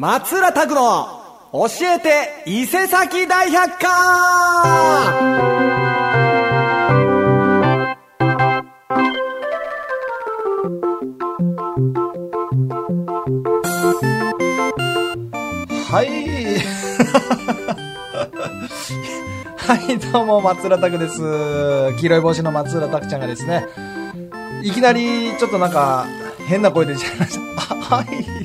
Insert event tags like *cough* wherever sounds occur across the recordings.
松浦拓の教えて伊勢崎大百科はい。*laughs* はい、どうも、松浦拓です。黄色い帽子の松浦拓ちゃんがですね、いきなり、ちょっとなんか、変な声で出ちゃいました。あはい。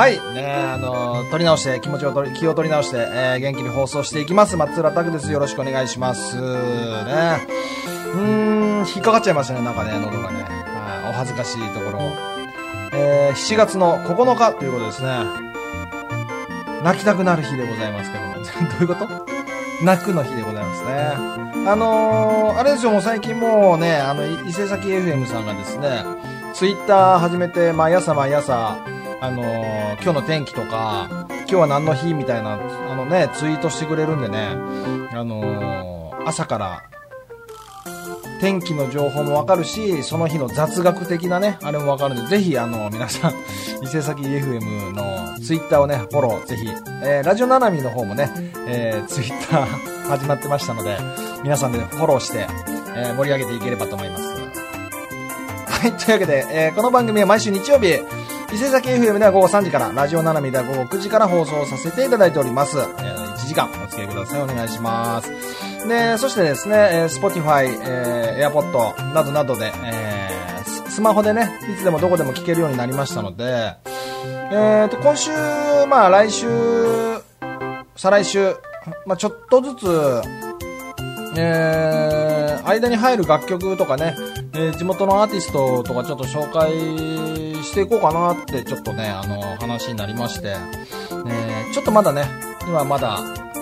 はい。ねあの、取り直して、気持ちを取り、気を取り直して、えー元気に放送していきます。松浦拓です。よろしくお願いします。ねうん、引っかかっちゃいましたね、なんかね、喉がね。はい、お恥ずかしいところ。えー7月の9日ということですね。泣きたくなる日でございますけども。*laughs* どういうこと？泣くの日でございますね。あのー、あれですよ、もう最近もうね、あの、伊勢崎 FM さんがですね、ツイッター始めて、毎朝毎朝、あのー今日の天気とか、今日は何の日みたいな、あのね、ツイートしてくれるんでね、あのー朝から、天気の情報もわかるし、その日の雑学的なね、あれもわかるんで、ぜひ、あの、皆さん、*laughs* 伊勢崎 FM のツイッターをね、フォロー、ぜひ、えー、ラジオななみの方もね、えー、ツイッター *laughs* 始まってましたので、皆さんでフォローして、えー盛り上げていければと思います。はい、というわけで、えーこの番組は毎週日曜日、伊勢崎 FM では午後3時から、ラジオななみでは午後9時から放送させていただいております。えー1時間お付き合いください。お願いします。で、そしてですね、えー Spotify、えー AirPod などなどで、えースマホでね、いつでもどこでも聞けるようになりましたので、えーと、今週、まあ来週、再来週、まあちょっとずつ、えー、間に入る楽曲とかね、えー地元のアーティストとかちょっと紹介していこうかなってちょっとね、あの、話になりまして、えちょっとまだね、今まだ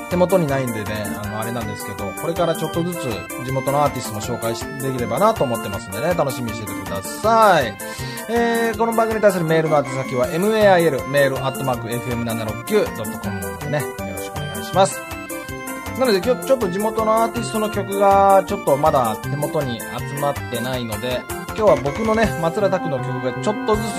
手元にないんでね、あの、あれなんですけど、これからちょっとずつ地元のアーティストも紹介できればなと思ってますんでね、楽しみにしててください。えー、この番組に対するメールの宛先は mail、メール、アットマーク、fm769.com のでね、よろしくお願いします。なので今日ちょっと地元のアーティストの曲がちょっとまだ手元に集まってないので、今日は僕のね、松浦拓の曲がちょっとずつ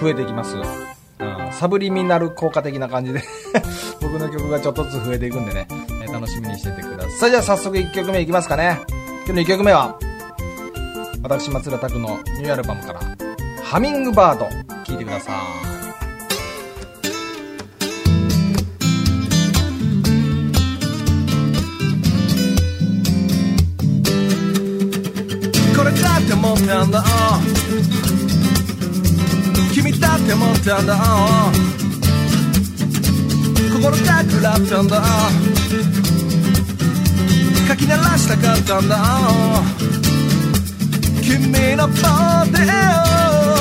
増えていきます。うん、サブリミナル効果的な感じで *laughs* 僕の曲がちょっとずつ増えていくんでね、えー楽しみにしててください。じゃあ早速1曲目いきますかね。今日の1曲目は、私松浦拓のニューアルバムから、ハミングバード、聴いてください。れだって思ったんだ。君だって思ったんだ。心がくらったんだ。書き鳴らしたかったんだ。君のボディを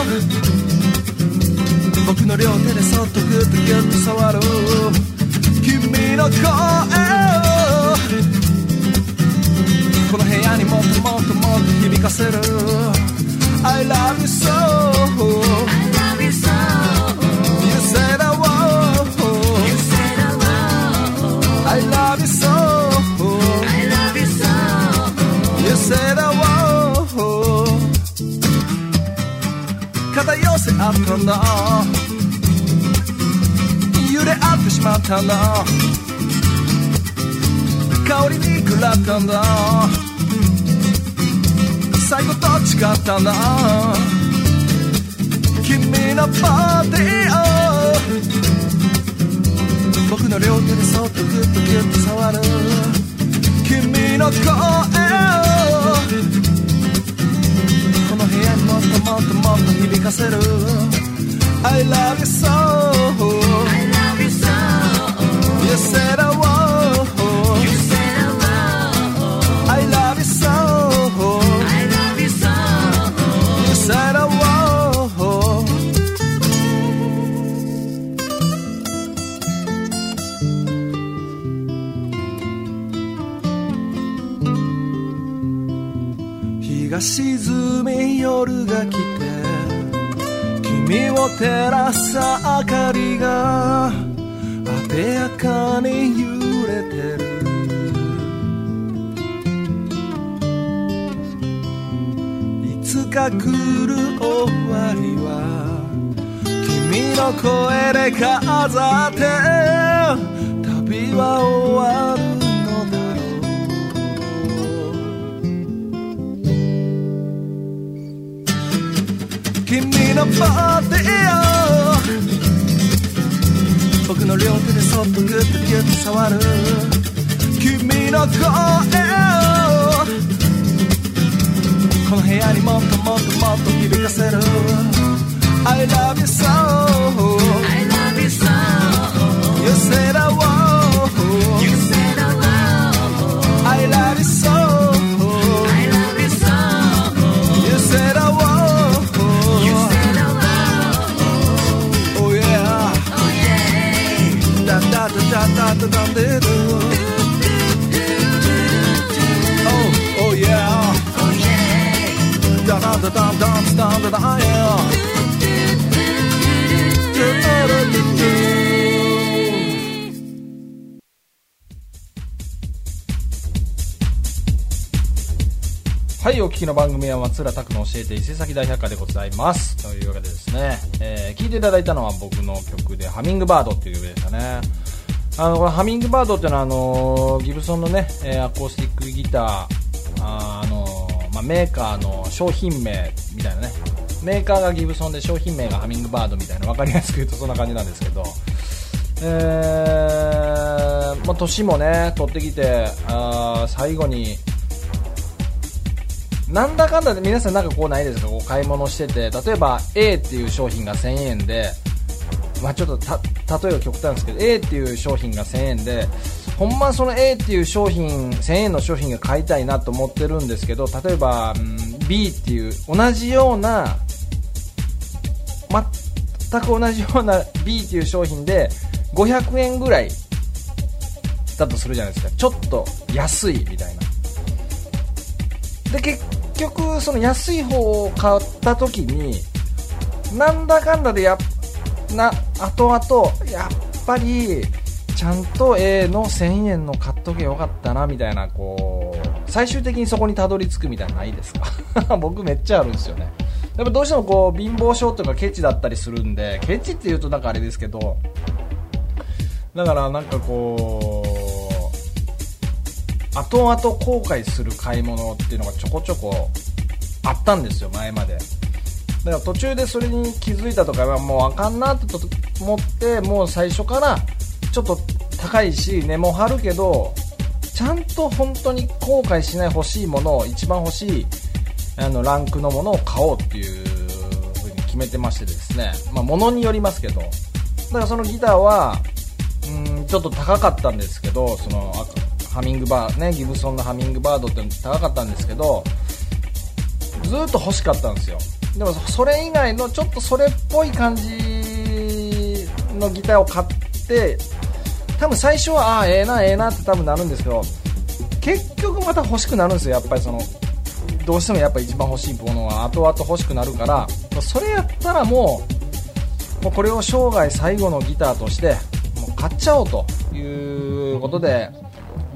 僕の両手でそっとグッとギュッと触る。君の声をこの部屋にもっともっともっと響かせる。I love you so. You said I want I love you so. You said I want 肩寄せ合ったんだ。揺れ合ってしまったんだ。香りに食らったんだ。最後どっちかったんだ君のボディを。僕の両手でそっとグッとギュッと触る。君の声を。この部屋にもっともっともっと響かせる。I love you so You said I want が沈み夜が来て君を照らす明かりがあでやかに揺れてる。いつか来る終わりは君君の声で飾って旅は終わる。君のボディを僕の両手でそっとグッとギュッと触る君の声をこの部屋にもっともっともっと響かせる I love you so. I love you so. You said I won't da da da da da da Oh oh yeah Oh yeah. Da da da da da da da da yeah はい、お聞きの番組は松浦拓の教えて伊勢崎大百科でございます。というわけでですね、えー聞いていただいたのは僕の曲で、ハミングバードっていう曲でしたね。あの、このハミングバードっていうのは、あの、ギブソンのね、えアコースティックギター、あーの、まあ、メーカーの商品名みたいなね、メーカーがギブソンで商品名がハミングバードみたいな、わかりやすく言うとそんな感じなんですけど、えー、まあ、年もね、取ってきて、あ最後に、なんだかんだで皆さんなんかこうないですか？こう買い物してて例えば A っていう商品が1000円で、まあ、ちょっとた例えば極端ですけど A っていう商品が1000円でほんまその A っていう商品1000円の商品が買いたいなと思ってるんですけど例えば、うん B っていう同じような全く同じような B っていう商品で500円ぐらいだとするじゃないですか。ちょっと安いみたいな。で結局その安い方を買った時になんだかんだでやっな後々やっぱりちゃんと A の1000円の買っとけよかったなみたいなこう最終的にそこにたどり着くみたいなないですか？*laughs* 僕めっちゃあるんですよね。やっぱどうしてもこう貧乏症とかケチだったりするんでケチって言うとなんかあれですけどだからなんかこう後々後悔する買い物っていうのがちょこちょこあったんですよ前まで。だから途中でそれに気づいたとかはもうあかんなって思ってもう最初からちょっと高いし値も張るけどちゃんと本当に後悔しない欲しいものを一番欲しいあのランクのものを買おうっていう風に決めてましてですね。まあ物によりますけど。だからそのギターはうんちょっと高かったんですけどそのハミングバーねギブソンのハミングバードって高かったんですけどずっと欲しかったんですよ。でもそれ以外のちょっとそれっぽい感じのギターを買って多分最初はああええなええなって多分なるんですけど結局また欲しくなるんですよ。やっぱりそのどうしてもやっぱ一番欲しいものは。後々欲しくなるから。それやったらもうもうこれを生涯最後のギターとしてもう買っちゃおうということで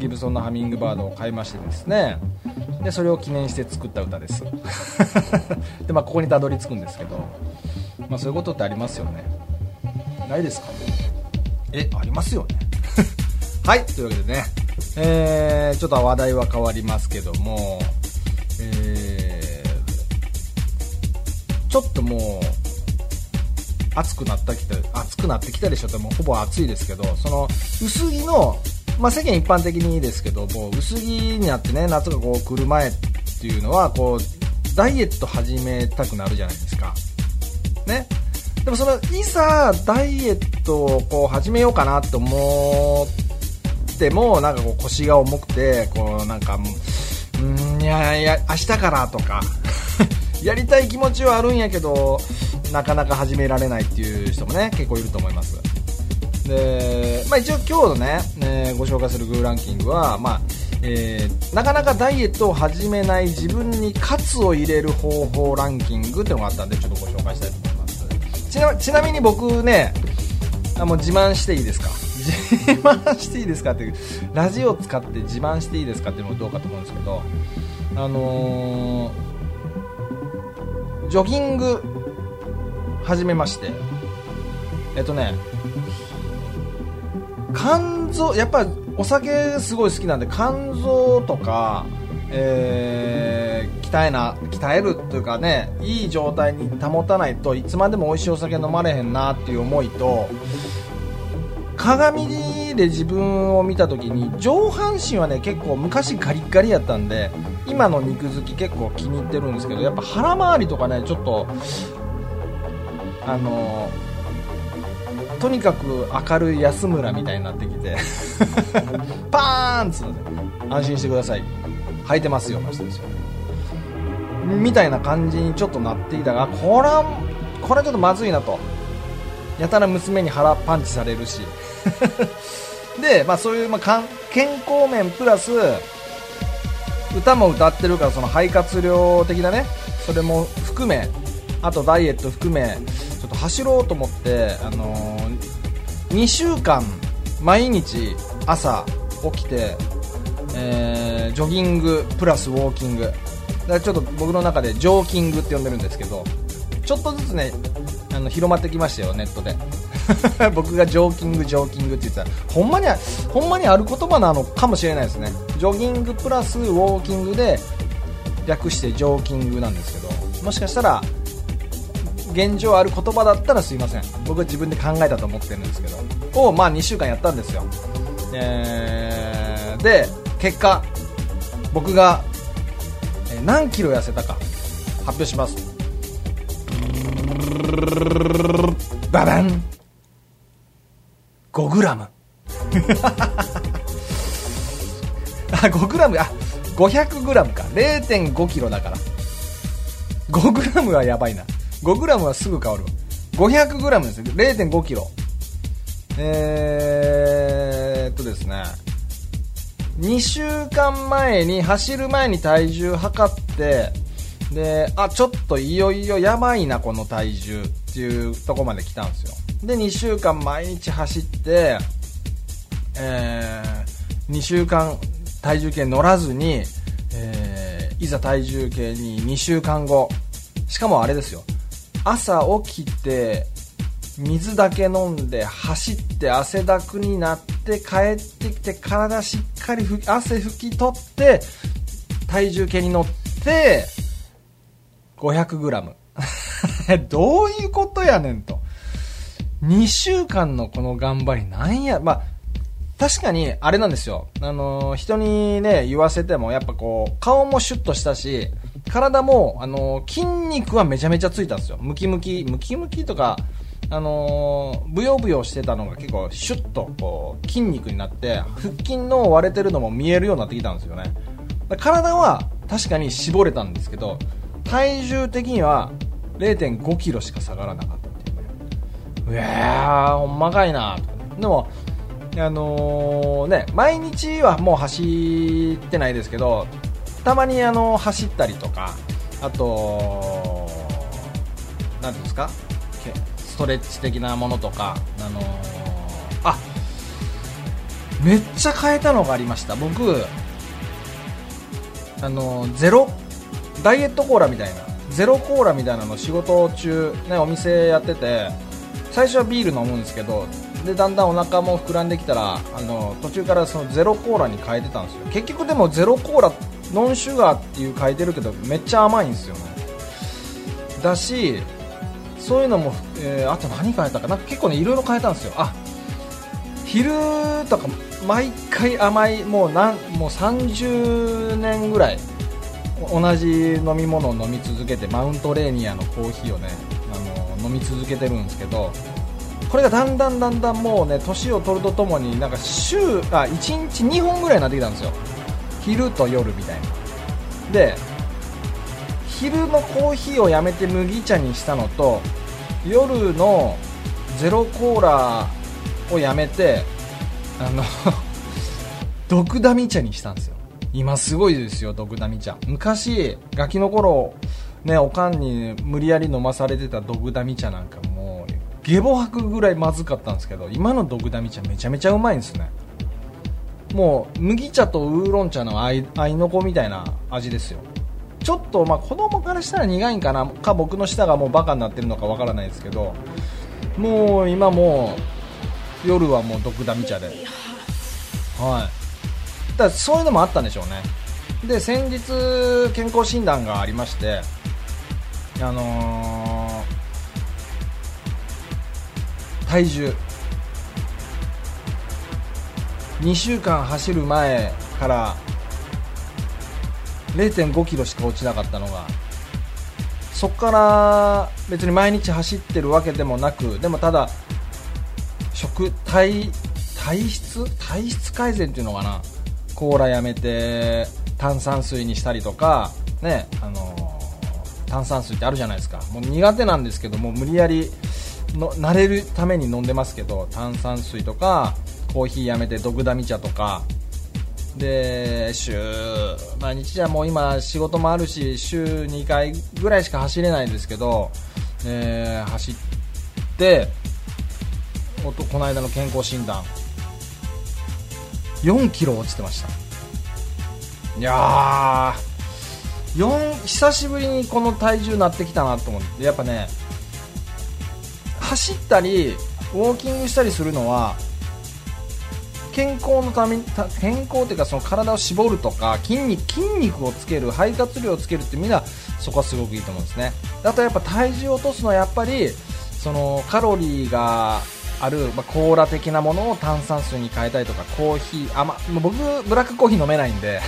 ギブソンのハミングバードを買いましてですね。でそれを記念して作った歌です。*laughs* でまあここにたどり着くんですけど。まあそういうことってありますよね。ないですか？えありますよね。*laughs* はいというわけでね。えー、ちょっと話題は変わりますけども。えー、ちょっともう暑くなってきた暑くなってきたでしょ。ってもうほぼ暑いですけどその薄着のまあ、世間一般的にですけども薄着になってね夏がこう来る前っていうのはこうダイエット始めたくなるじゃないですか。ね。でもそのいざダイエットをこう始めようかなと思ってもなんかこう腰が重くてこうなんかもううんいやいや明日からとか *laughs* やりたい気持ちはあるんやけどなかなか始められないっていう人もね結構いると思います。で、まあ、一応今日のね、えーご紹介するグーランキングは、まあえーなかなかダイエットを始めない自分に喝を入れる方法ランキングっていうのがあったんでちょっとご紹介したいと思います。ちなちなみに僕ねあもう自慢していいですか？*laughs* 自慢していいですかっていうラジオを使って自慢していいですかっていうのもどうかと思うんですけどあのージョギング始めましてえっとね肝臓やっぱりお酒すごい好きなんで肝臓とかえー鍛えな鍛えるというかねいい状態に保たないといつまでも美味しいお酒飲まれへんなっていう思いと鏡で自分を見た時に上半身はね結構昔ガリッガリやったんで今の肉付き結構気に入ってるんですけどやっぱ腹回りとかねちょっとあのとにかく明るい安村みたいになってきて *laughs* パーンっつうので安心してください。履いてますよの人ですよみたいな感じにちょっとなっていたがこれはこれはちょっとまずいなと。やたら娘に腹パンチされるし。*laughs* で、まあ、そういう、まあ、健康面プラス歌も歌ってるからその肺活量的なねそれも含めあとダイエット含めちょっと走ろうと思って、あのー2週間毎日朝起きて、えージョギングプラスウォーキング。だからちょっと僕の中でジョーキングって呼んでるんですけどちょっとずつねあの広まってきましたよネットで。*laughs* 僕がジョーキングジョーキングって言ったらほんまにほんまにある言葉なのかもしれないですね。ジョギングプラスウォーキングで略してジョーキングなんですけどもしかしたら現状ある言葉だったらすいません。僕は自分で考えたと思ってるんですけど。をまあ2週間やったんですよ、えーで結果僕が、何キロ痩せたか発表します。ババン。5 *laughs* グラム。あ5グラムあ500グラムか。0.5キロだから。5グラムはやばいな。5グラムはすぐ変わる500グラムですよ。0.5キロ。えーっとですね。2週間前に走る前に体重測ってであちょっといよいよやばいなこの体重っていうとこまで来たんですよ。で2週間毎日走ってえー2週間体重計乗らずに、えーいざ体重計に2週間後。しかもあれですよ。朝起きて水だけ飲んで走って汗だくになって帰ってきて体しっかり汗拭き取って体重計に乗って5 0 0ム。*laughs* どういうことやねんと。2週間のこの頑張りなんや。まあ確かにあれなんですよ。あの人にね言わせてもやっぱこう顔もシュッとしたし体もあの筋肉はめちゃめちゃついたんですよ。ムキムキムキムキとかあのーブヨブヨしてたのが結構シュッとこう筋肉になって腹筋の割れてるのも見えるようになってきたんですよね。体は確かに絞れたんですけど体重的には0 5キロしか下がらなかったっていうね。うわーほんまかいなとかね。でもあのーね毎日はもう走ってないですけどたまにあの走ったりとかあとなんていうんですか？ストレッチ的なものとかあのあめっちゃ変えたのがありました。僕あのゼロダイエットコーラみたいなゼロコーラみたいなの仕事中、ね、お店やってて最初はビール飲むんですけどでだんだんお腹も膨らんできたらあの途中からそのゼロコーラに変えてたんですよ。結局でもゼロコーラノンシュガーっていう書いてるけどめっちゃ甘いんですよね。だしそういうのも、えーあと何変えたかな？んか結構ねいろいろ変えたんですよ。あ昼とか毎回甘いもうなんもう30年ぐらい同じ飲み物を飲み続けてマウントレーニアのコーヒーをねあの飲み続けてるんですけどこれがだんだんだんだんもうね年を取るとともになんか週あ1日2本ぐらいになってきたんですよ。昼と夜みたいな。で昼のコーヒーをやめて麦茶にしたのと夜のゼロコーラをやめてあの *laughs* ドクダミ茶にしたんですよ。今すごいですよドクダミ茶。昔ガキの頃ねおかんに無理やり飲まされてたドクダミ茶なんかもうゲボ吐くぐらいまずかったんですけど今のドクダミ茶めちゃめちゃうまいんですね。もう麦茶とウーロン茶の合いの子みたいな味ですよ。ちょっとまあ子供からしたら苦いんかなか僕の舌がもうバカになってるのかわからないですけどもう今もう夜はもうドクダミ茶で。はい。だそういうのもあったんでしょうね。で先日健康診断がありましてあのー体重。2週間走る前から0 5キロしか落ちなかったのがそこから別に毎日走ってるわけでもなくでもただ食体体質？体質改善っていうのかな？コーラやめて炭酸水にしたりとかねあの炭酸水ってあるじゃないですか。もう苦手なんですけども無理やりの慣れるために飲んでますけど炭酸水とかコーヒーやめてドクダミ茶とか。で週毎日じゃもう今仕事もあるし週2回ぐらいしか走れないんですけど、えー走っておとこの間の健康診断。4キロ落ちてました。いやー4久しぶりにこの体重なってきたなと思って。やっぱね走ったりウォーキングしたりするのは健康のためた健康っていうかその体を絞るとか筋肉筋肉をつける肺活量をつけるってみんなそこはすごくいいと思うんですね。あとやっぱ体重を落とすのはやっぱりそのカロリーがある、まあ、コーラ的なものを炭酸水に変えたりとかコーヒー甘もう僕ブラックコーヒー飲めないんで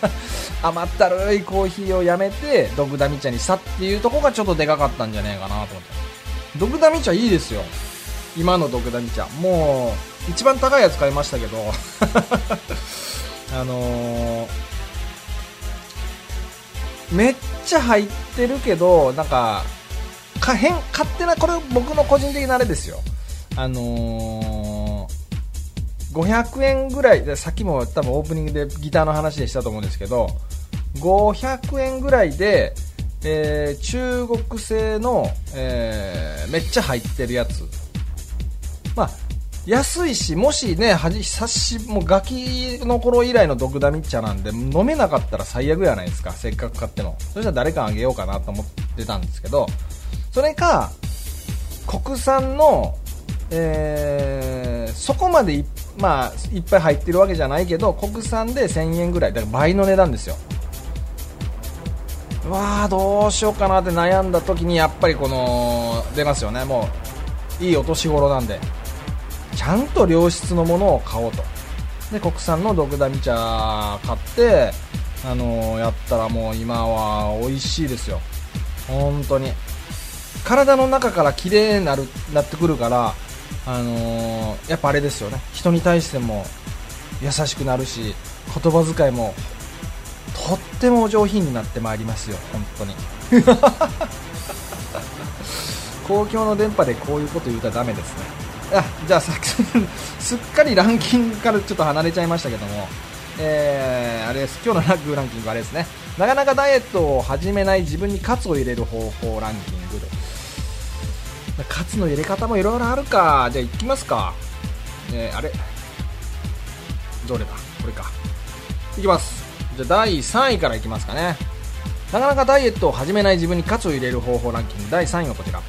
*laughs* 甘ったるいコーヒーをやめてドクダミ茶にしたっていうところがちょっとでかかったんじゃねえかなと思って。ドクダミ茶いいですよ。今のドクダミ茶もう一番高いやつ買いましたけど。*laughs* あのーめっちゃ入ってるけどなんかか変勝手なこれ僕の個人的なあれですよ。あのー500円ぐらいでさっきも多分オープニングでギターの話でしたと思うんですけど500円ぐらいで、えー中国製の、えーめっちゃ入ってるやつ。まあ安いしもしねはじ久しもうガキの頃以来のドクダミ茶なんで飲めなかったら最悪じゃないですかせっかく買ってもそしたら誰かあげようかなと思ってたんですけどそれか国産の、えーそこまでい,、まあ、いっぱい入ってるわけじゃないけど国産で1000円ぐらいだから倍の値段ですよ。うわーどうしようかなって悩んだ時にやっぱりこの出ますよね。もういいお年頃なんで。ゃんと良質のものを買おうと。で国産のドクダミ茶買ってあのやったらもう今は美味しいですよ。本当に。体の中から綺麗になるなってくるからあのーやっぱあれですよね。人に対しても優しくなるし言葉遣いもとってもお上品になってまいりますよ。本当に。*laughs* 公共の電波でこういうこと言うたらダメですね。あじゃあさっき *laughs* すっかりランキングからちょっと離れちゃいましたけども。えー、あれです。今日のラッグランキングはあれですね。なかなかダイエットを始めない自分にカツを入れる方法ランキングで。カツの入れ方もいろいろあるか。じゃあいきますか。えー、あれ？どれだ？これか。いきます。じゃあ第3位からいきますかね。なかなかダイエットを始めない自分にカツを入れる方法ランキング。第3位はこちら。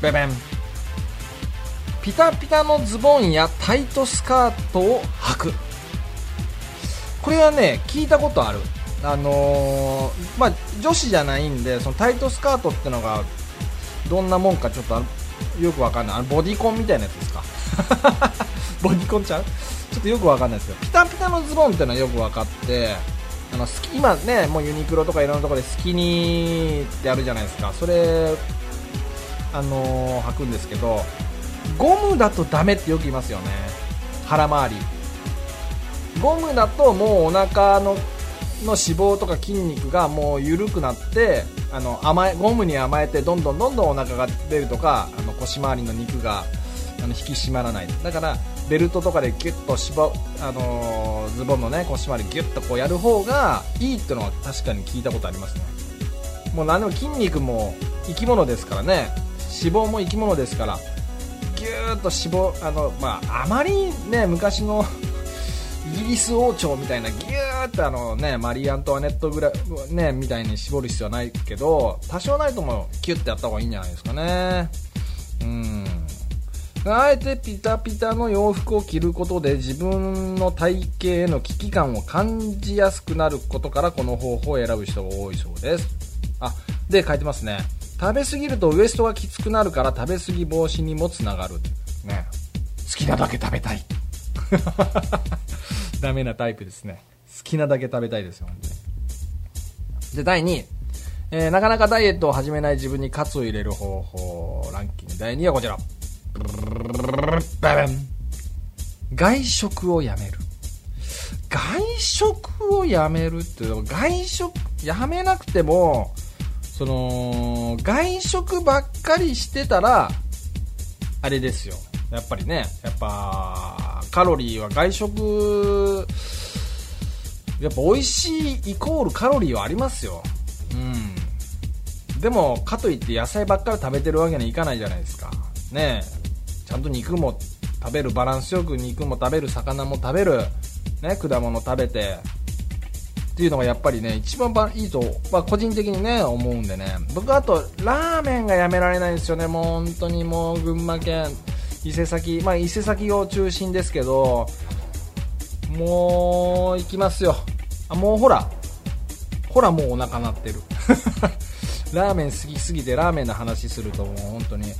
ベベンピタピタのズボンやタイトスカートを履く。これはね聞いたことある。あのーまあ女子じゃないんでそのタイトスカートってのがどんなもんかちょっとよくわかんない。あのボディコンみたいなやつですか？*laughs* ボディコンちゃう？ちょっとよくわかんないですけどピタピタのズボンってのはよくわかってあのスキ今ねもうユニクロとかいろんなところでスキニーってあるじゃないですか。それあのー履くんですけどゴムだとダメってよく言いますよね。腹回り。ゴムだともうお腹のの脂肪とか筋肉がもう緩くなってあの甘えゴムに甘えてどんどんどんどんお腹が出るとかあの腰回りの肉があの引き締まらない。だからベルトとかでギュッと絞あのーズボンのね腰回りギュッとこうやる方がいいってのは確かに聞いたことありますね。もう何でも筋肉も生き物ですからね。脂肪も生き物ですからギューッと脂肪あの、まあ、あまりね昔の *laughs* イギリス王朝みたいなギューってあのねマリー・アントワネットぐらいねみたいに絞る必要はないけど多少ないともキュッてやった方がいいんじゃないですかね。うん。あえてピタピタの洋服を着ることで自分の体型への危機感を感じやすくなることからこの方法を選ぶ人が多いそうです。あで書いてますね。食べ過ぎるとウエストがきつくなるから食べ過ぎ防止にもつながる。ね。好きなだけ食べたい。*laughs* ダメなタイプですね。好きなだけ食べたいですよ本当に。で第2位、えーなかなかダイエットを始めない自分に喝を入れる方法ランキング。第2位はこちら。外食をやめる外食をやめるって外食やめなくてもその外食ばっかりしてたらあれですよ。やっぱりねやっぱカロリーは外食やっぱ美味しいイコールカロリーはありますよ。うん。でもかといって野菜ばっかり食べてるわけにはいかないじゃないですか。ねちゃんと肉も食べるバランスよく肉も食べる魚も食べるね果物食べてっていうのがやっぱりね一番いいと、まあ、個人的にね思うんでね。僕あとラーメンがやめられないんですよね。もう本当にもう群馬県。伊勢崎まあ伊勢崎を中心ですけどもう行きますよ。あもうほら。ほらもうお腹鳴ってる。*laughs* ラーメン好きすぎてラーメンの話するともう本当に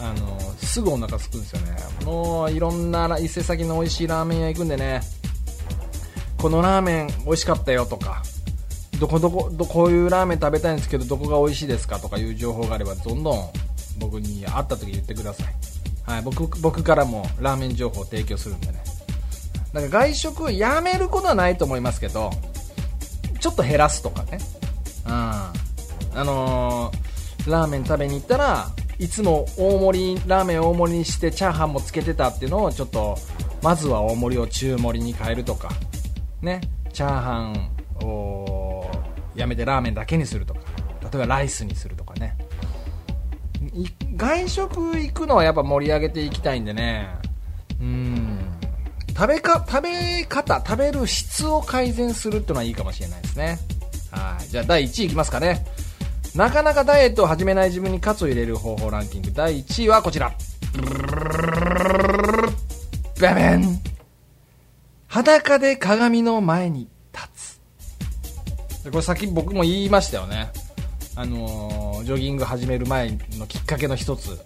あのすぐお腹すくんですよね。もういろんな伊勢崎の美味しいラーメン屋行くんでね。このラーメン美味しかったよとかどこどこどこういうラーメン食べたいんですけどどこが美味しいですかとかいう情報があればどんどん僕に会った時言ってください、はい、僕僕からもラーメン情報を提供するんでね。だか外食やめることはないと思いますけどちょっと減らすとかね。うん。あのーラーメン食べに行ったらいつも大盛りラーメン大盛りにしてチャーハンもつけてたっていうのをちょっとまずは大盛りを中盛りに変えるとか。ねチャーハンをやめてラーメンだけにするとか例えばライスにするとかね。外食行くのはやっぱ盛り上げていきたいんでね。うん。食べか食べ方食べる質を改善するっていうのはいいかもしれないですね。はい。じゃあ第1位いきますかね。なかなかダイエットを始めない自分に喝を入れる方法ランキング。第1位はこちら。バベン。裸で鏡の前に立つ。でこれさっき僕も言いましたよね。あのージョギング始める前のきっかけの一つ。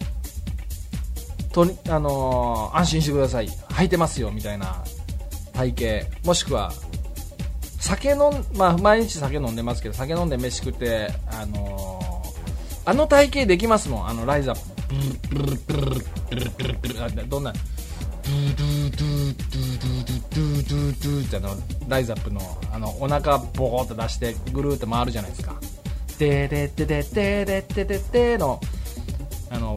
とにあのー安心してください。履いてますよみたいな。体型。もしくは酒飲ん、まあ、毎日酒飲んでますけど酒飲んで飯食ってあのーあの体型できますもん。あのライザップ。ブルブルブルブルブルブルあどんな。ドゥドゥドゥドゥドゥドゥドゥドゥってあのライザップのあのお腹ボコッと出してぐるーって回るじゃないですか。でででででででででのあの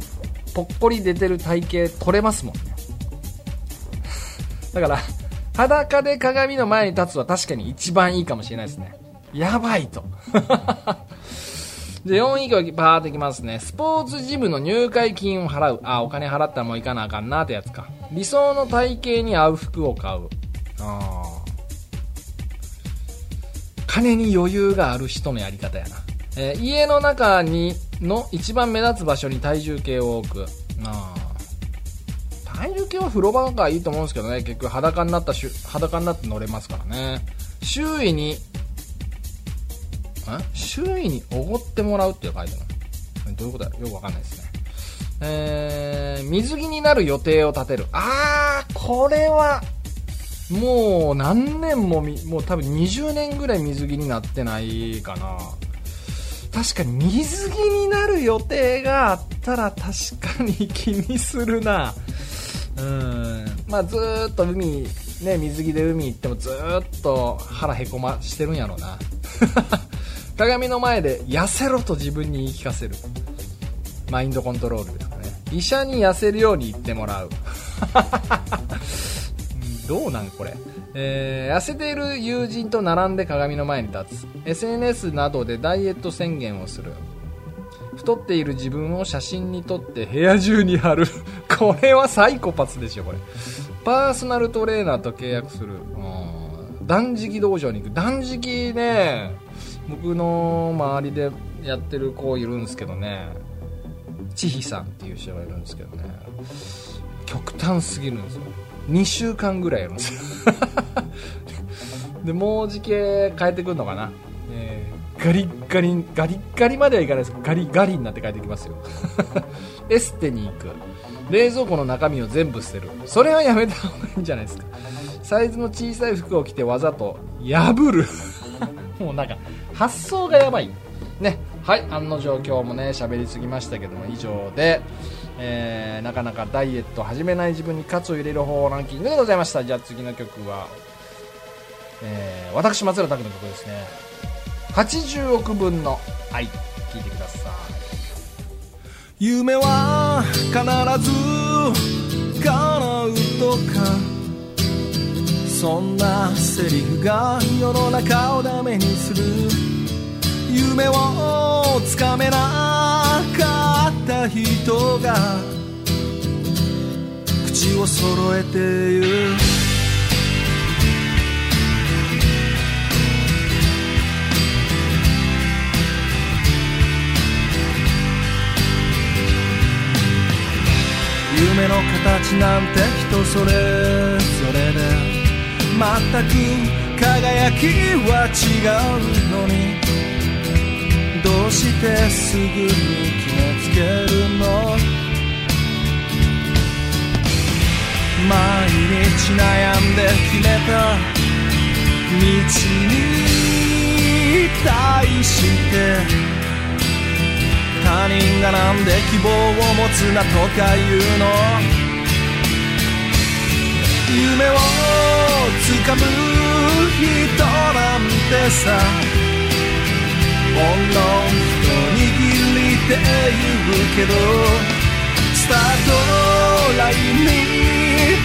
ぽっこり出てる体型取れますもんね。だから裸で鏡の前に立つは確かに一番いいかもしれないですね。やばいと。*laughs* で4位以降バーっていきますね。スポーツジムの入会金を払う。あお金払ったらもう行かなあかんなってやつか。理想の体型に合う服を買う。あー金に余裕がある人のやり方やな、えー家の中にの一番目立つ場所に体重計を置く。あー体重計は風呂場がいいと思うんですけどね。結局裸になったし裸になって乗れますからね。周囲にん周囲におごってもらうって書いてあるどういうことだよくわかんないですね。えー、水着になる予定を立てる。あーこれはもう何年もみもう多分20年ぐらい水着になってないかな。確かに水着になる予定があったら確かに気にするな。うん。まあずっと海ね水着で海行ってもずっと腹へこましてるんやろうな。*laughs* 鏡の前で痩せろと自分に言い聞かせる。マインドコントロールですね。医者に痩せるように言ってもらう。*laughs* どうなんこれ、えー痩せている友人と並んで鏡の前に立つ。SNS などでダイエット宣言をする。太っている自分を写真に撮って部屋中に貼る。*laughs* これはサイコパスでしょこれ。パーソナルトレーナーと契約する、うん、断食道場に行く。断食ね僕の周りでやってる子いるんですけどね。千尋さんっていう人がいるんですけどね。極端すぎるんですよ。2週間ぐらいやるん *laughs* ですよでもうじけ変えてくるのかな、えーガリッガリガリッガリまではいかないです。ガリガリになって帰ってきますよ。*laughs* エステに行く。冷蔵庫の中身を全部捨てる。それはやめた方がいいんじゃないですか。サイズの小さい服を着てわざと破る。*laughs* もうなんか発想がやばい。ね。はい案の定今日もね喋りすぎましたけども以上で、えーなかなかダイエット始めない自分に喝を入れる方ランキングでございました。じゃあ次の曲は、えー私松浦拓の曲ですね。80億分の愛。聞いてください。夢は必ず叶うとか。そんなセリフが世の中をダメにする。夢をつかめなかった人が口を揃えて言う。夢の形なんて人それぞれで全く輝きは違うのにどうしてすぐに決める？つけるの？毎日悩んで決めた。道に対して。他人がなんで希望を持つなとか言うの？夢をつかむ人なんてさ。言うけどスタートラインに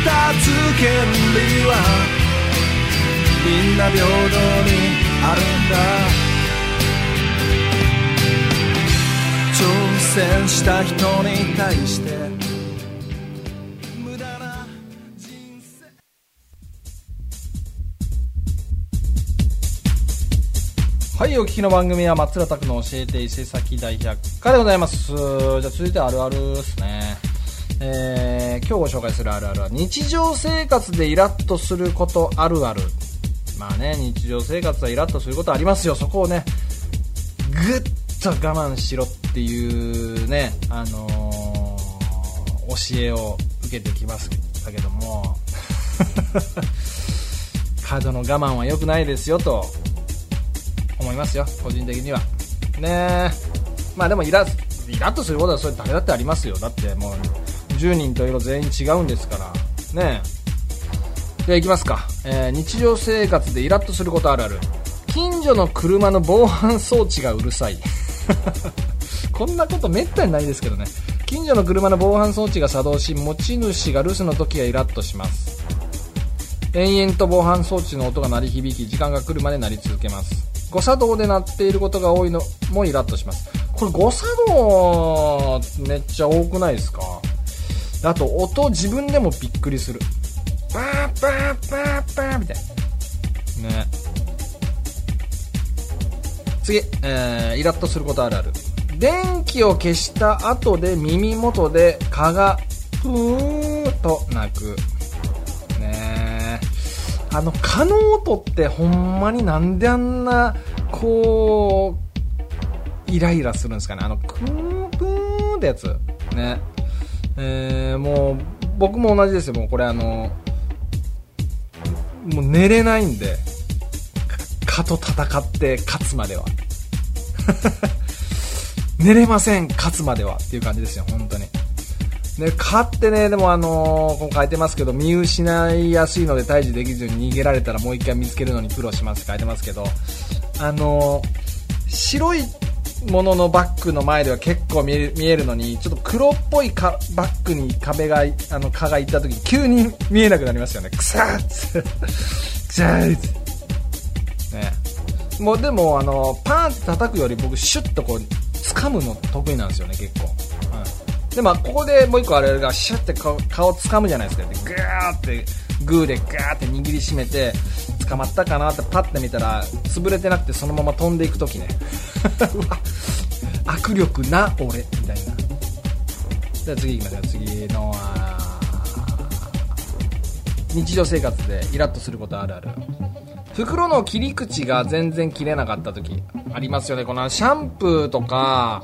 立つ権利はみんな平等にあるんだ。挑戦した人に対してはい、お聞きの番組は松浦拓の教えて伊勢崎大百科でございます。じゃあ続いてあるあるですね。えー、今日ご紹介するあるあるは日常生活でイラッとすることあるある。まあね、日常生活はイラッとすることありますよ。そこをね、ぐっと我慢しろっていうね、あのー教えを受けてきましたけども、*laughs* 過度の我慢は良くないですよと思いますよ。個人的には。ねえ。まあでもイライラッとすることはそれ誰だってありますよ。だってもう10人と色全員違うんですから。ねえ。ではいきますか、えー日常生活でイラッとすることあるある。近所の車の防犯装置がうるさい。*laughs* こんなことめったにないですけどね。近所の車の防犯装置が作動し持ち主が留守の時はイラッとします。延々と防犯装置の音が鳴り響き時間が来るまで鳴り続けます。誤作動で鳴っていることが多いのもイラッとします。これ誤作動めっちゃ多くないですか？あと音自分でもびっくりする。バーバーバーバーみたいな。ね。次、えー、イラッとすることあるある。電気を消した後で耳元で蚊がふーっと鳴くあの蚊の音ってほんまになんであんなこうイライラするんですかね。あのクーンプーンってやつ。ね。えー、もう僕も同じですよ。もうこれあのもう寝れないんでか蚊と戦って勝つまでは。*laughs* 寝れません勝つまではっていう感じですよ本当に。ね、蚊ってね、でもあのーこう書いてますけど、見失いやすいので退治できずに逃げられたらもう一回見つけるのに苦労しますって書いてますけど、あのー白いもののバッグの前では結構見える見えるのに、ちょっと黒っぽいかバッグに壁が、あの、蚊が行った時急に見えなくなりますよね。くさーっ。くさーっね。もうでも、あの、パーンって叩くより僕シュッとこう、掴むの得意なんですよね、結構。でまあここでもう一個あれがシャッて顔顔掴むじゃないですかでグーってグーでガーって握りしめて捕まったかなってパッて見たら潰れてなくてそのまま飛んでいく時ね。*laughs* 握力な俺みたいな。じゃあ次行きましょう次のは日常生活でイラッとすることあるある。袋の切り口が全然切れなかった時ありますよね。このシャンプーとか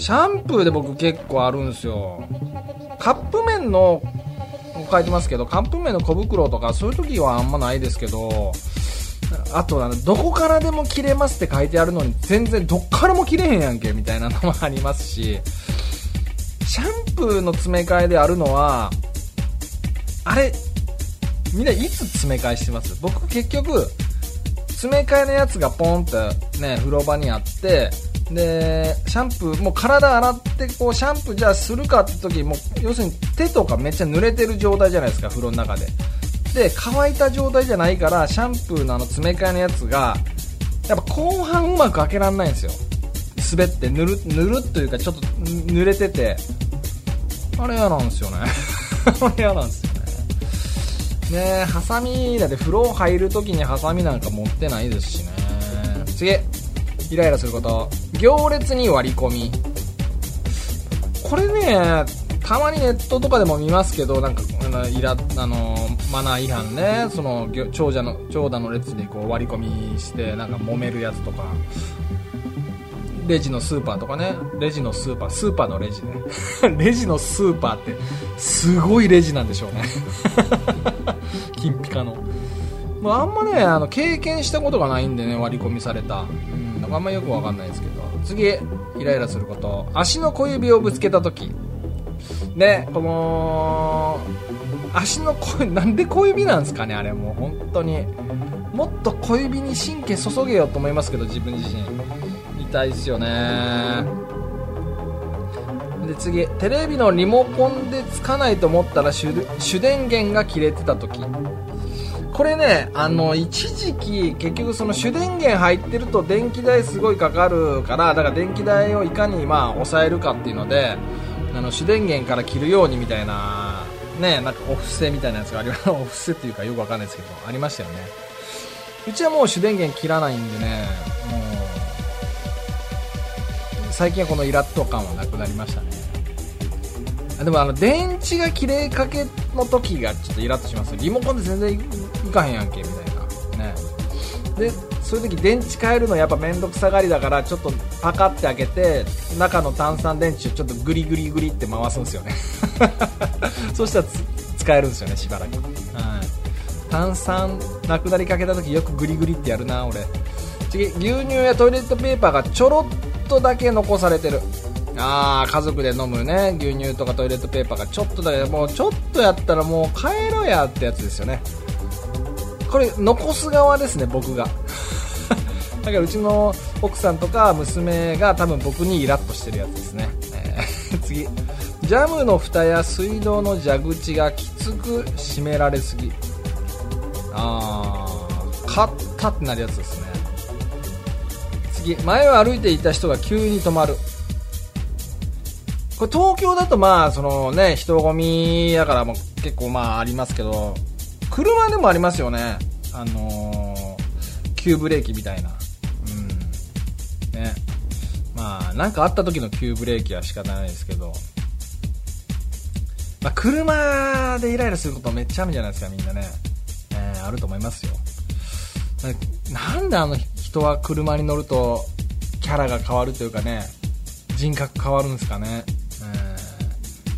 シャンプーで僕結構あるんですよ。カップ麺の書いてますけどカップ麺の小袋とかそういう時はあんまないですけどあとあのどこからでも切れますって書いてあるのに全然どっからも切れへんやんけみたいなのもありますしシャンプーの詰め替えであるのはあれみんないつ詰め替えしてます？僕結局詰め替えのやつがポンってね風呂場にあってでシャンプーもう体洗ってこうシャンプーじゃあするかって時もう要するに手とかめっちゃ濡れてる状態じゃないですか風呂の中で。で乾いた状態じゃないからシャンプーのあの詰め替えのやつがやっぱ後半うまく開けられないんですよ。滑ってぬるぬるっというかちょっと濡れてて。あれ嫌なんですよね。*laughs* あれ嫌なんですよね。ねえハサミだって風呂入るときにハサミなんか持ってないですしね。次。イライラすること。行列に割り込み。これねたまにネットとかでも見ますけどなんかイラあのマナー違反ね。その長者の長蛇の列にこう割り込みしてなんか揉めるやつとか。レジのスーパーとかね。レジのスーパースーパーのレジね。*laughs* レジのスーパーってすごいレジなんでしょうね。*laughs* 金ピカの。まあ、あんまねあの経験したことがないんでね割り込みされた、うん、あんまよくわかんないですけど。次イライラすること。足の小指をぶつけた時。ねこの足の小指 *laughs* なんで小指なんですかねあれもう。本当に。もっと小指に神経注げようと思いますけど自分自身痛いですよね。で次テレビのリモコンでつかないと思ったら主主電源が切れてた時。これねあの一時期結局その主電源入ってると電気代すごいかかるからだから電気代をいかにまあ抑えるかっていうのであの主電源から切るようにみたいなねなんかお布施みたいなやつがあります。*laughs* お布施っていうかよくわかんないですけどありましたよね。うちはもう主電源切らないんでねもう最近はこのイラッと感はなくなりましたね。でもあの電池が切れかけの時がちょっとイラッとします。リモコンで全然いかへんやんけみたいな。ね。でそういう時電池変えるのやっぱ面倒くさがりだからちょっとパカって開けて中の炭酸電池をちょっとグリグリグリって回すんですよね。*laughs* そしたら使えるんですよねしばらく、はい、炭酸なくなりかけた時よくグリグリってやるな俺。次牛乳やトイレットペーパーがちょろっとだけ残されてる。あー家族で飲むね。牛乳とかトイレットペーパーがちょっとだけもうちょっとやったらもう帰ろやってやつですよね。これ残す側ですね僕が。*laughs* だからうちの奥さんとか娘が多分僕にイラッとしてるやつですね、えー *laughs* 次。ジャムの蓋や水道の蛇口がきつく閉められすぎ。あーカッタってなるやつですね。次。前を歩いていた人が急に止まる。これ東京だとまあそのね人混みだからも結構まあありますけど。車でもありますよね。あのー急ブレーキみたいな。うん。ね。まあなんかあった時の急ブレーキは仕方ないですけど。まあ車でイライラすることめっちゃあるじゃないですかみんなね、えーあると思いますよ。なんであの人は車に乗るとキャラが変わるというかね人格変わるんですかね、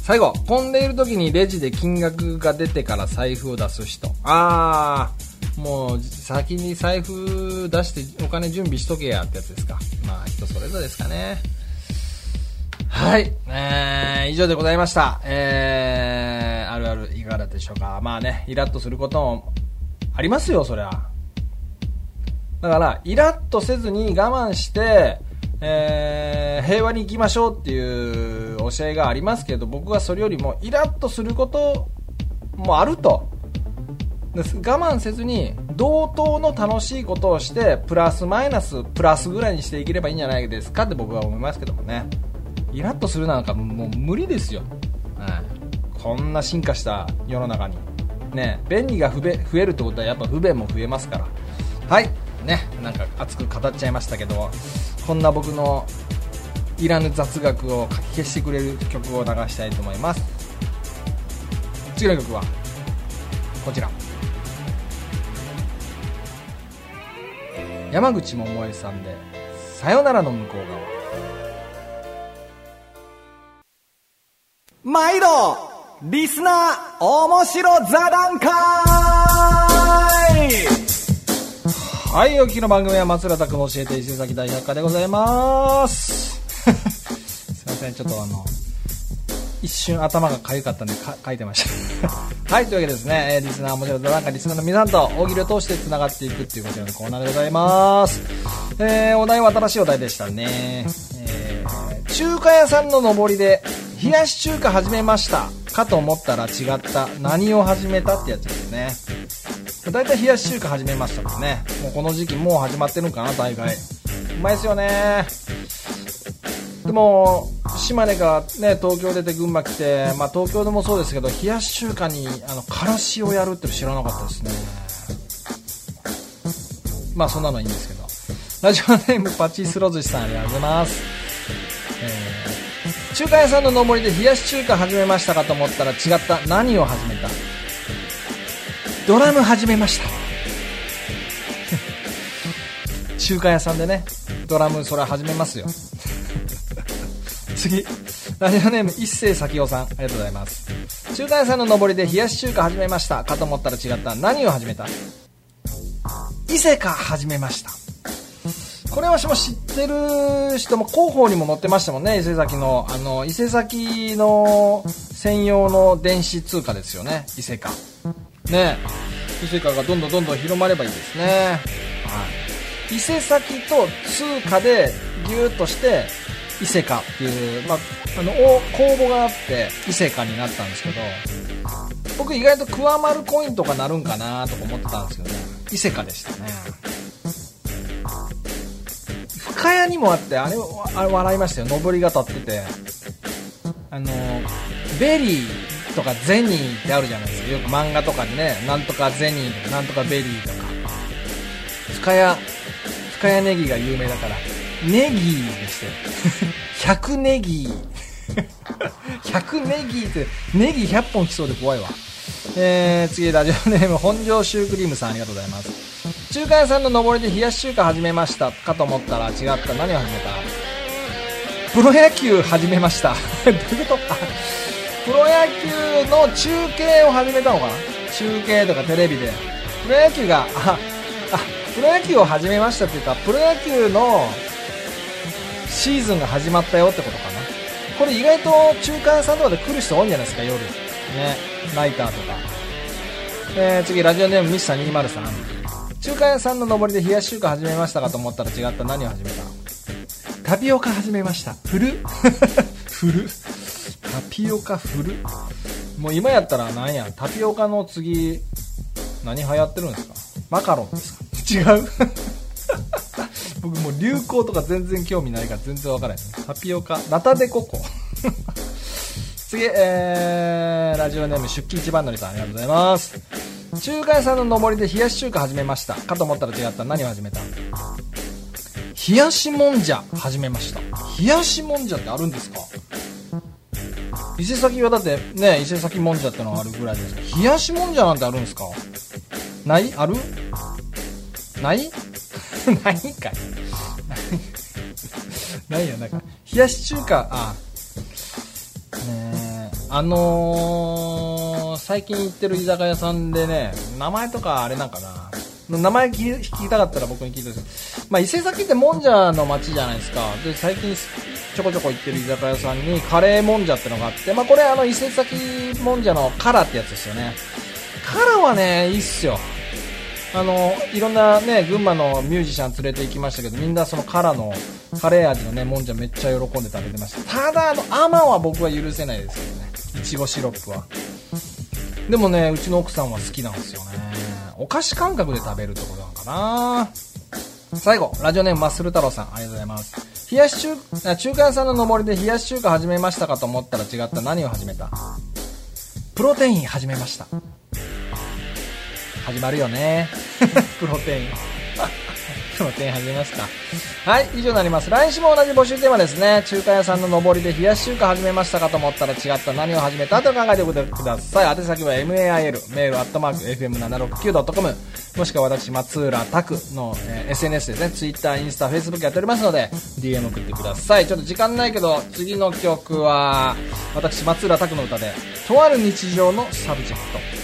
最後混んでいる時にレジで金額が出てから財布を出す人ああもう先に財布出してお金準備しとけやってやつですかまあ人それぞれですかねはい、えー、以上でございました。えー、あるあるいかがだったでしょうか。まあね、イラッとすることもありますよ、そりゃ。だから、イラッとせずに我慢して、えー、平和に行きましょうっていう教えがありますけど、僕はそれよりもイラッとすることもあると。我慢せずに同等の楽しいことをしてプラスマイナスプラスぐらいにしていければいいんじゃないですかって僕は思いますけどもね。イラッとするなんかもう無理ですよ、はい、こんな進化した世の中に。ね便利が増えるってことはやっぱ不便も増えますから。はい。ねなんか熱く語っちゃいましたけどこんな僕のいらぬ雑学をかき消してくれる曲を流したいと思います。次の曲はこちら。山口百恵さんで「さよならの向こう側」毎度リスナー面白座談会!はい、お聞きの番組は松浦拓の教えて伊勢崎大百科でございます。*laughs* すいません、ちょっとあの、一瞬頭が痒かったんでか書いてました。*laughs* はい、というわけでですね、えーリスナー面白いなんかリスナーの皆さんと大喜利を通して繋がっていくっていうこちらのコーナーでございます。えー、お題は新しいお題でしたね。えー、中華屋さんの上りで、冷やし中華始めました。かと思ったら違った。何を始めたってやつですね。大体冷やし中華始めましたもんね。もうこの時期もう始まってるんかな大概。うまいですよね。でも島根がね東京出て群馬来て、まあ、東京でもそうですけど冷やし中華にあのからしをやるって知らなかったですね。まあそんなのはいいんですけど。ラジオネームパチスロ寿司さんありがとうございます。えー中華屋さんの上りで冷やし中華始めましたかと思ったら違った。何を始めた？ドラム始めました。中華屋さんでねドラムそれ始めますよ。次ラジオネーム一世咲夫さん。ありがとうございます。中華屋さんの上りで冷やし中華始めました。かと思ったら違った。何を始めた？伊勢か始めました。これは私も知ってる人も広報にも載ってましたもんね伊勢崎の。あの伊勢崎の専用の電子通貨ですよね伊勢か。ね。伊勢カがどんどんどんどん広まればいいですね、はい、伊勢崎と通貨でギューッとして伊勢カっていう、まあ、あのお公募があって伊勢カになったんですけど僕意外とクワマルコインとかなるんかなとか思ってたんですけどね。伊勢カでしたね。深谷にもあってあれあれ笑いましたよ。のぼりが立ってて。あのベリーとかゼニーってあるじゃないですか。よく漫画とかにねなんとかゼニーとかなんとかベリーとか。深谷深谷ネギが有名だから。ネギでしたよ。100ネギ。*laughs* 100ネギってネギ100本来そうで怖いわ。えー、次ラジオネーム本庄シュークリームさんありがとうございます。中華屋さんの上りで冷やし中華始めましたかと思ったら違った。何を始めた？プロ野球始めました。*laughs* どういうこと？あプロ野球の中継を始めたのかな？中継とかテレビで。プロ野球がああプロ野球を始めましたっていうかプロ野球のシーズンが始まったよってことかな。これ意外と中華屋さんとかで来る人多いんじゃないですか夜。ねナイターとか。えー、次ラジオネームミスター203中華屋さんの上りで冷やし中華始めましたかと思ったら違った。何を始めた？タピオカ始めました。フル？*laughs* フル？タピオカフルもう今やったら何や？タピオカの次何流行ってるんですか？マカロンですか？違う。*laughs* 僕もう流行とか全然興味ないから全然わからないタピオカ。ナタデココ。*laughs* 次、えー、ラジオネーム出勤一番乗りさん。ありがとうございます。中華屋さんの上りで冷やし中華始めました。かと思ったら違った。何を始めた？冷やしもんじゃ始めました。冷やしもんじゃってあるんですか？伊勢崎はだってね伊勢崎もんじゃってのがあるぐらいです。けど冷やしもんじゃなんてあるんですか？ない？ある？ない？*laughs* ないんかい。*laughs* ないよなんか。冷やし中華あねえあのー、最近行ってる居酒屋さんでね名前とかあれなんかな？名前聞き聞きたかったら僕に聞いてください。まあ伊勢崎ってもんじゃの町じゃないですか。で最近ちょこちょこ行ってる居酒屋さんにカレーもんじゃってのがあってまあこれあの伊勢崎もんじゃのカラってやつですよね。カラはねいいっすよ。あのいろんなね群馬のミュージシャン連れて行きましたけどみんなそのカラのカレー味のねもんじゃめっちゃ喜んで食べてました。ただあのアマは僕は許せないですけどね。いちごシロップは。でもねうちの奥さんは好きなんですよね。お菓子感覚で食べるってことなのかな。最後ラジオネームマッスル太郎さん。ありがとうございます。冷やし中あ中華屋さんの上りで冷やし中華始めましたかと思ったら違った。何を始めた？プロテイン始めました。始まるよね。*laughs* プロテイン。プロテイン始めますかはい以上になります。来週も同じ募集テーマですね。中華屋さんの上りで冷やし中華始めましたかと思ったら違った。何を始めたと考えてください。宛先は MAIL メールアットマーク FM769.com もしくは私松浦拓の、えー SNS ですね。Twitter インスタ Facebook やっておりますので DM 送ってください。ちょっと時間ないけど次の曲は私松浦拓の歌でとある日常のサブジェクト。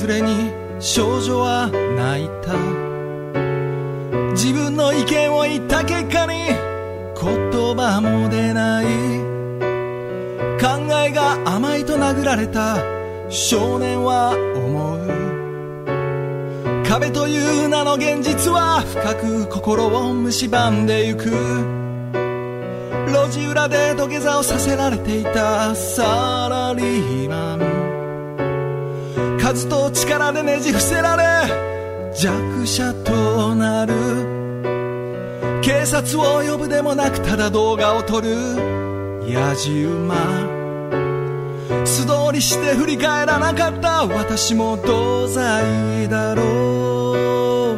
仲間外れに少女は泣いた。自分の意見を言った結果に言葉も出ない。考えが甘いと殴られた少年は思う。壁という名の現実は深く心を蝕んでゆく。路地裏で土下座をさせられていたサラリーマン。と力でねじ伏せられ弱者となる。警察を呼ぶでもなくただ動画を撮る。やじ馬。素通りして振り返らなかった。私も同罪だろう。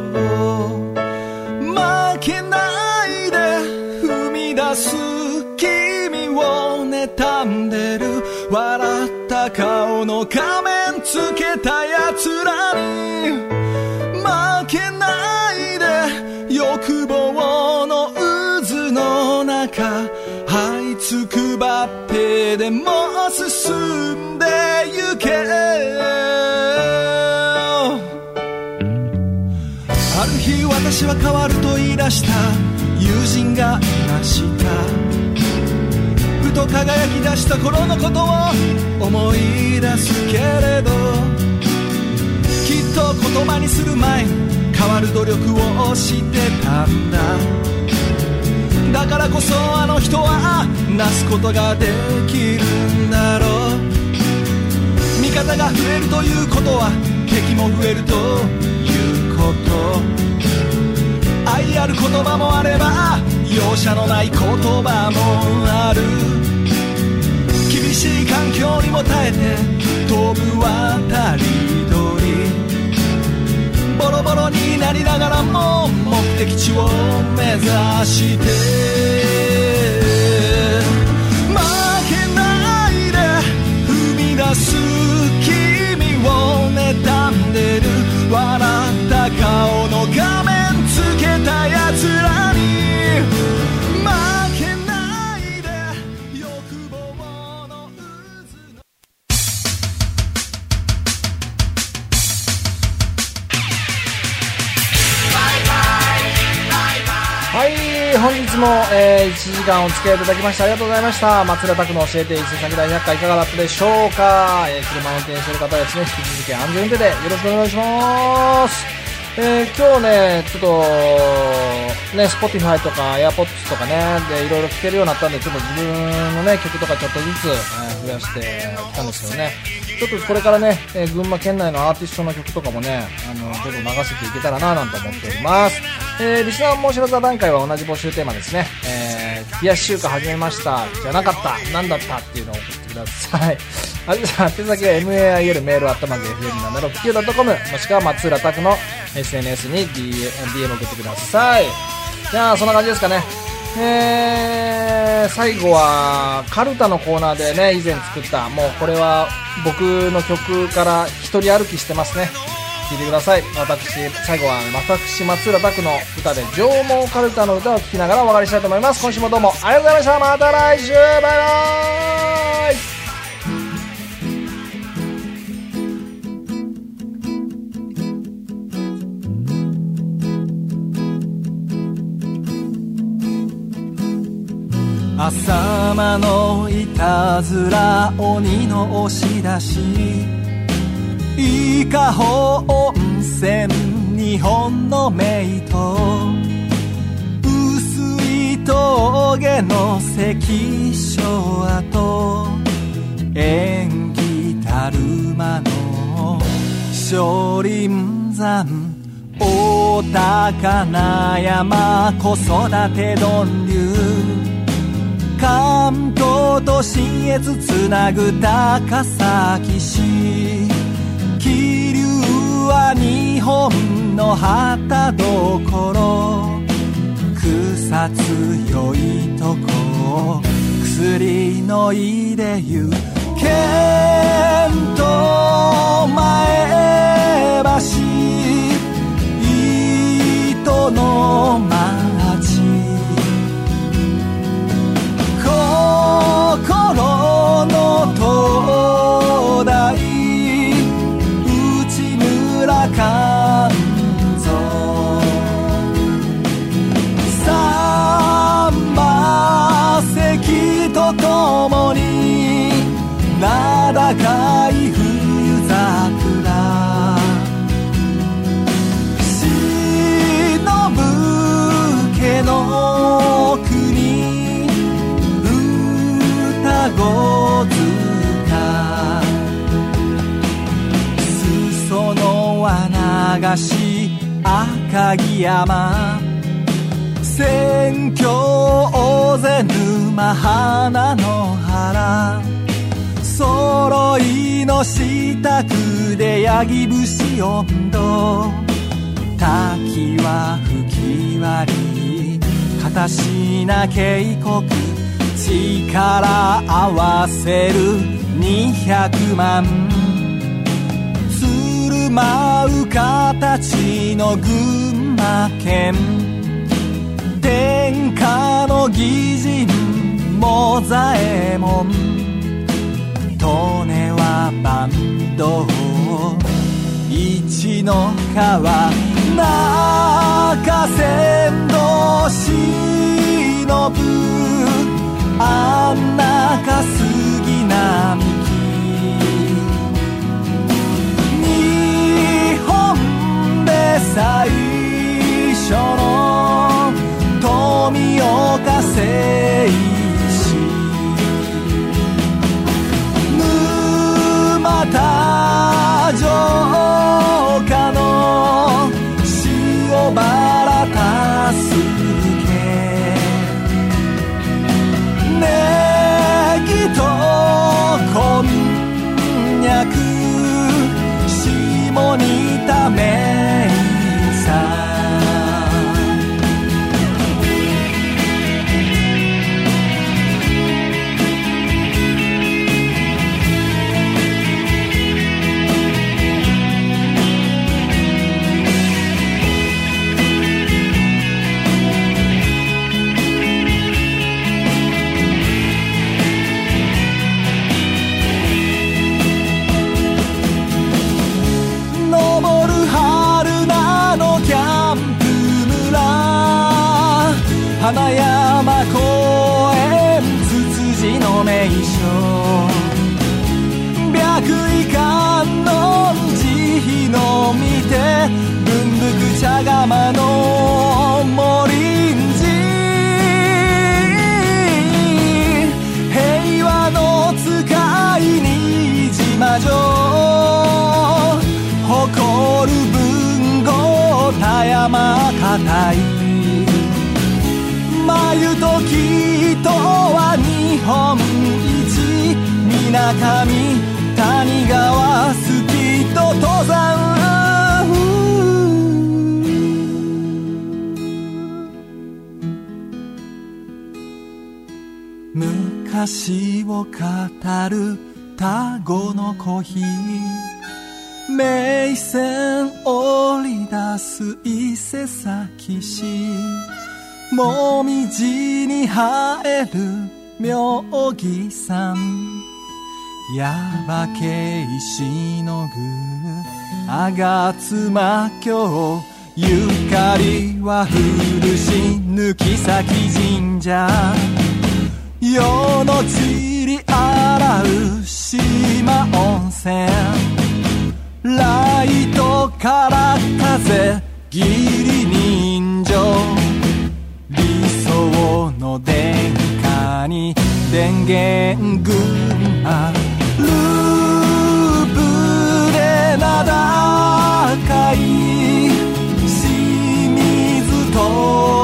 負けないで。踏み出す。君を妬んでる。笑った顔の仮面つけた奴らに負けないで欲望の渦の中這いつくばってでも進んでゆけある日私は変わると言い出した。友人がいました。と輝き出した頃のことを思い出すけれどきっと言葉にする前変わる努力をしてたんだ。だからこそあの人はなすことができるんだろう。味方が増えるということは敵も増えるということ。愛ある言葉もあれば容赦のない言葉もある。厳しい環境にも耐えて飛ぶ渡り鳥。ボロボロになりながらも目的地を目指して。負けないで踏み出すも、え1時間お付き合いいただきましてありがとうございました松浦拓の教えて伊勢崎大百科いかがだったでしょうか、えー車運転してる方はですね引き続き安全運転でよろしくお願いしますえー今日ね、ちょっと、ね、Spotify とか AirPods とかね、で、いろいろ聴けるようになったんで、ちょっと自分のね、曲とかちょっとずつ、えー増やしてきたんですけどね。ちょっとこれからね、え群馬県内のアーティストの曲とかもね、あの、ちょっと流せていけたらななんて思っております。えー、リスナーも知らず段階は同じ募集テーマですね。えー、冷やし中華始めました、じゃなかった、なんだったっていうのを送ってください。あれさ、手先は mail メールアットマーク FM769.com もしくは松浦拓の SNS に DM, DM 送ってください。じゃあ、そんな感じですかね。えー、最後は、カルタのコーナーでね、以前作った、もうこれは僕の曲から一人歩きしてますね。聴いてください。私、最後は私、松浦拓の歌で、上毛カルタの歌を聴きながらお別れしたいと思います。今週もどうもありがとうございました。また来週バイバイ朝間のいたずら鬼の押し出し伊香保温泉日本のメイト薄い峠の関所跡縁起たる間の少林山大高な山子育て丼流。関東と信越つなぐ高崎市。は日本の旗どころ。草強いとこ薬のいでゆけんと前橋。糸の町心の灯歌子塚裾野は流し赤城山。宣教大勢沼花の原。揃いの支度でヤギ節温度滝は吹き割り片しな渓谷力合わせる200万。鶴舞う形の群馬県。天下の義人モザエモン。利根はバンド一の川中山道しのぶあんなか杉並木日本で最初の富岡製伊勢崎市もみじに生える妙義山。耶馬渓しのぐ吾妻峡ゆかりは古し抜き先神社。世の散り洗う島温泉。ライトから風義理人情。理想の殿下に電源群あルーブで名高い清水と